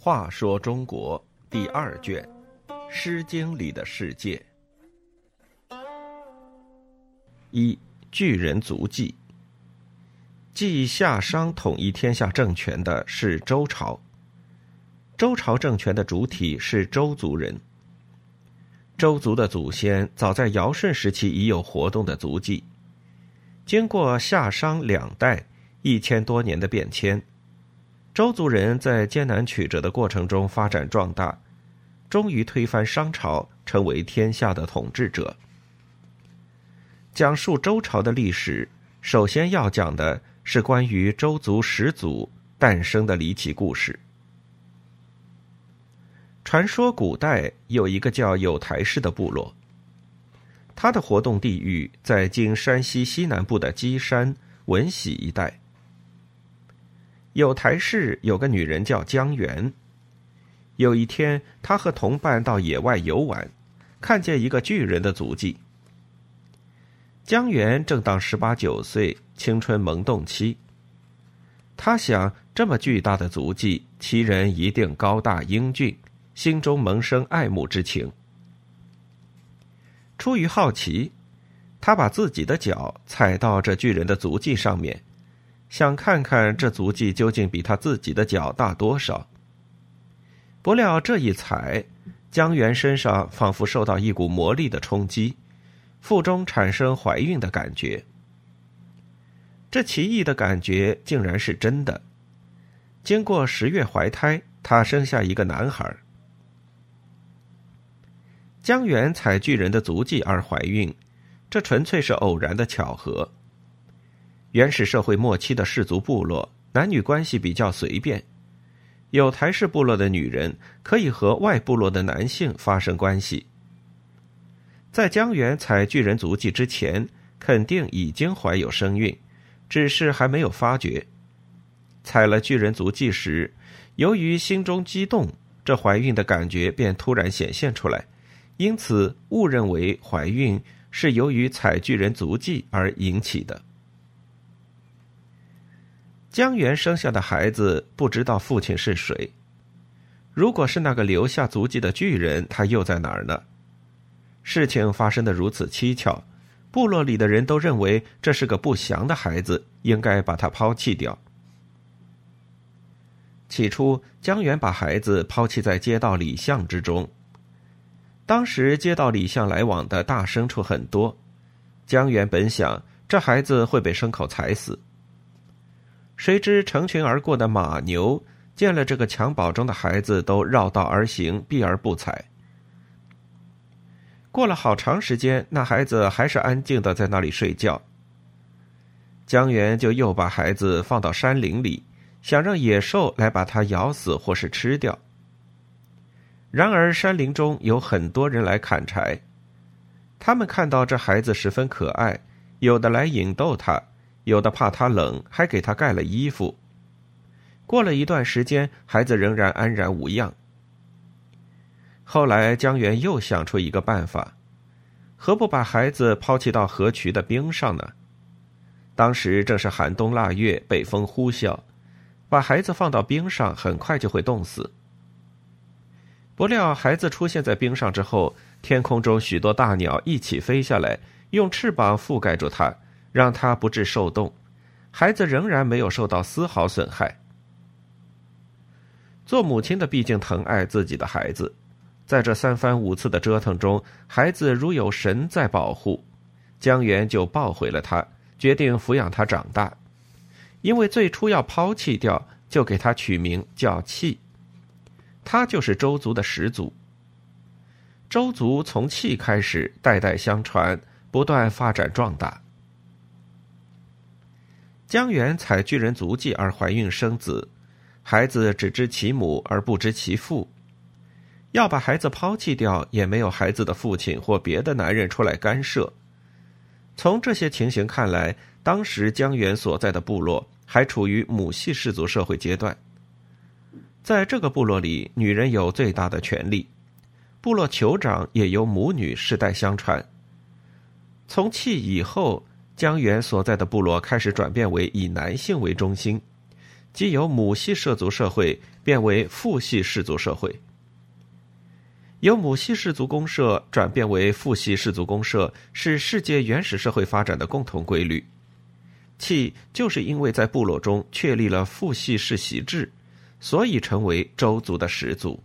话说中国第二卷，《诗经》里的世界。一巨人足迹。继夏商统一天下政权的是周朝。周朝政权的主体是周族人。周族的祖先早在尧舜时期已有活动的足迹，经过夏商两代一千多年的变迁。周族人在艰难曲折的过程中发展壮大，终于推翻商朝，成为天下的统治者。讲述周朝的历史，首先要讲的是关于周族始祖诞生的离奇故事。传说古代有一个叫有台氏的部落，他的活动地域在今山西西南部的基山闻喜一带。有台市有个女人叫江源。有一天，他和同伴到野外游玩，看见一个巨人的足迹。江源正当十八九岁，青春萌动期。他想，这么巨大的足迹，其人一定高大英俊，心中萌生爱慕之情。出于好奇，他把自己的脚踩到这巨人的足迹上面。想看看这足迹究竟比他自己的脚大多少。不料这一踩，江源身上仿佛受到一股魔力的冲击，腹中产生怀孕的感觉。这奇异的感觉竟然是真的。经过十月怀胎，她生下一个男孩。江源踩巨人的足迹而怀孕，这纯粹是偶然的巧合。原始社会末期的氏族部落，男女关系比较随便。有台氏部落的女人可以和外部落的男性发生关系。在江源采巨人足迹之前，肯定已经怀有身孕，只是还没有发觉。采了巨人足迹时，由于心中激动，这怀孕的感觉便突然显现出来，因此误认为怀孕是由于采巨人足迹而引起的。江源生下的孩子不知道父亲是谁。如果是那个留下足迹的巨人，他又在哪儿呢？事情发生的如此蹊跷，部落里的人都认为这是个不祥的孩子，应该把他抛弃掉。起初，江源把孩子抛弃在街道里巷之中。当时街道里巷来往的大牲畜很多，江源本想这孩子会被牲口踩死。谁知成群而过的马牛见了这个襁褓中的孩子，都绕道而行，避而不睬。过了好长时间，那孩子还是安静的在那里睡觉。江源就又把孩子放到山林里，想让野兽来把它咬死或是吃掉。然而山林中有很多人来砍柴，他们看到这孩子十分可爱，有的来引逗他。有的怕他冷，还给他盖了衣服。过了一段时间，孩子仍然安然无恙。后来江源又想出一个办法，何不把孩子抛弃到河渠的冰上呢？当时正是寒冬腊月，北风呼啸，把孩子放到冰上，很快就会冻死。不料孩子出现在冰上之后，天空中许多大鸟一起飞下来，用翅膀覆盖住他。让他不致受冻，孩子仍然没有受到丝毫损害。做母亲的毕竟疼爱自己的孩子，在这三番五次的折腾中，孩子如有神在保护，江源就抱回了他，决定抚养他长大。因为最初要抛弃掉，就给他取名叫弃，他就是周族的始祖。周族从弃开始，代代相传，不断发展壮大。江源采巨人足迹而怀孕生子，孩子只知其母而不知其父。要把孩子抛弃掉，也没有孩子的父亲或别的男人出来干涉。从这些情形看来，当时江源所在的部落还处于母系氏族社会阶段。在这个部落里，女人有最大的权利，部落酋长也由母女世代相传。从契以后。江源所在的部落开始转变为以男性为中心，即由母系氏族社会变为父系氏族社会。由母系氏族公社转变为父系氏族公社，是世界原始社会发展的共同规律。契就是因为在部落中确立了父系世袭制，所以成为周族的始祖。